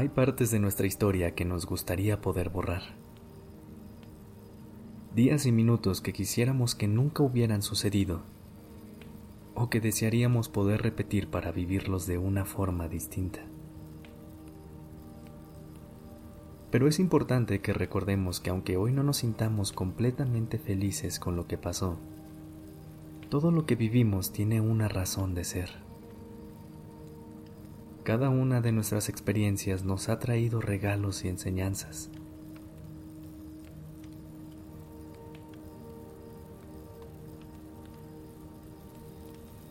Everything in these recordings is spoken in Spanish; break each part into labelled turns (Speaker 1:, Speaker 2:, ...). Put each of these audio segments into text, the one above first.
Speaker 1: Hay partes de nuestra historia que nos gustaría poder borrar. Días y minutos que quisiéramos que nunca hubieran sucedido o que desearíamos poder repetir para vivirlos de una forma distinta. Pero es importante que recordemos que aunque hoy no nos sintamos completamente felices con lo que pasó, todo lo que vivimos tiene una razón de ser. Cada una de nuestras experiencias nos ha traído regalos y enseñanzas.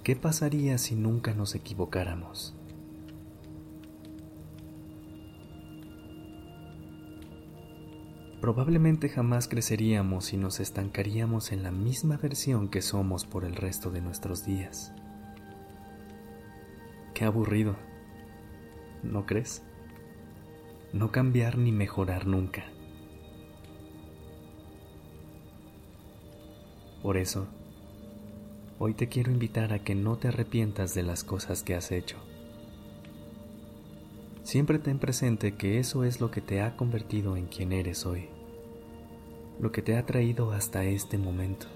Speaker 1: ¿Qué pasaría si nunca nos equivocáramos? Probablemente jamás creceríamos y nos estancaríamos en la misma versión que somos por el resto de nuestros días. Qué aburrido. ¿No crees? No cambiar ni mejorar nunca. Por eso, hoy te quiero invitar a que no te arrepientas de las cosas que has hecho. Siempre ten presente que eso es lo que te ha convertido en quien eres hoy, lo que te ha traído hasta este momento.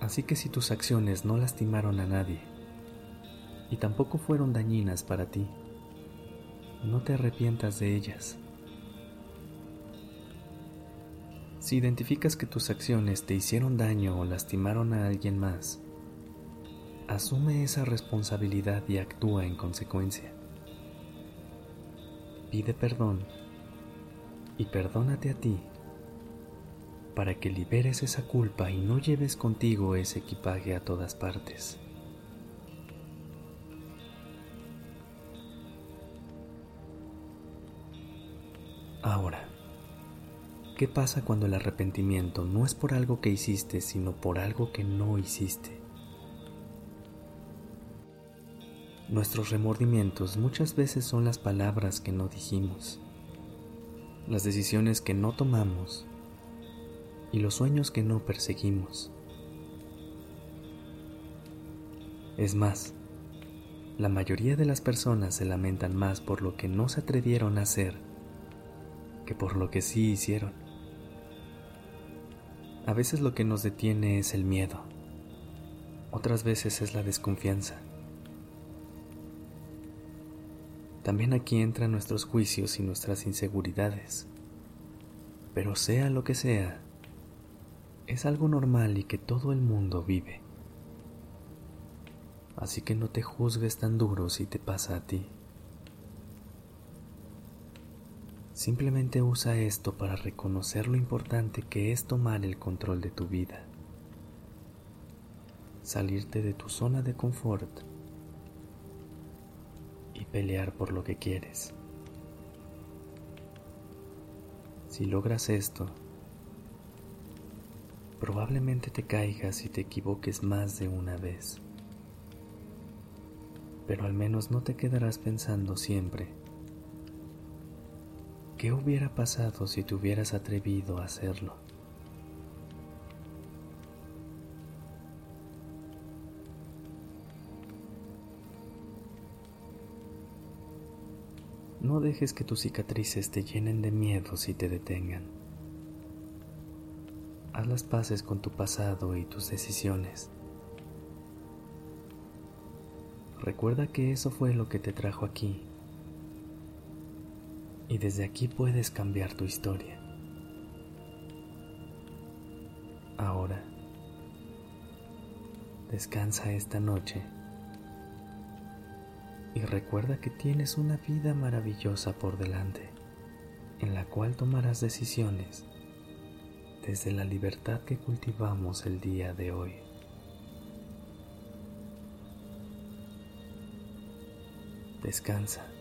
Speaker 1: Así que si tus acciones no lastimaron a nadie, y tampoco fueron dañinas para ti. No te arrepientas de ellas. Si identificas que tus acciones te hicieron daño o lastimaron a alguien más, asume esa responsabilidad y actúa en consecuencia. Pide perdón y perdónate a ti para que liberes esa culpa y no lleves contigo ese equipaje a todas partes. Ahora, ¿qué pasa cuando el arrepentimiento no es por algo que hiciste, sino por algo que no hiciste? Nuestros remordimientos muchas veces son las palabras que no dijimos, las decisiones que no tomamos y los sueños que no perseguimos. Es más, la mayoría de las personas se lamentan más por lo que no se atrevieron a hacer que por lo que sí hicieron. A veces lo que nos detiene es el miedo, otras veces es la desconfianza. También aquí entran nuestros juicios y nuestras inseguridades. Pero sea lo que sea, es algo normal y que todo el mundo vive. Así que no te juzgues tan duro si te pasa a ti. Simplemente usa esto para reconocer lo importante que es tomar el control de tu vida, salirte de tu zona de confort y pelear por lo que quieres. Si logras esto, probablemente te caigas y te equivoques más de una vez, pero al menos no te quedarás pensando siempre ¿Qué hubiera pasado si te hubieras atrevido a hacerlo? No dejes que tus cicatrices te llenen de miedos y te detengan. Haz las paces con tu pasado y tus decisiones. Recuerda que eso fue lo que te trajo aquí y desde aquí puedes cambiar tu historia. Ahora, descansa esta noche y recuerda que tienes una vida maravillosa por delante en la cual tomarás decisiones desde la libertad que cultivamos el día de hoy. Descansa.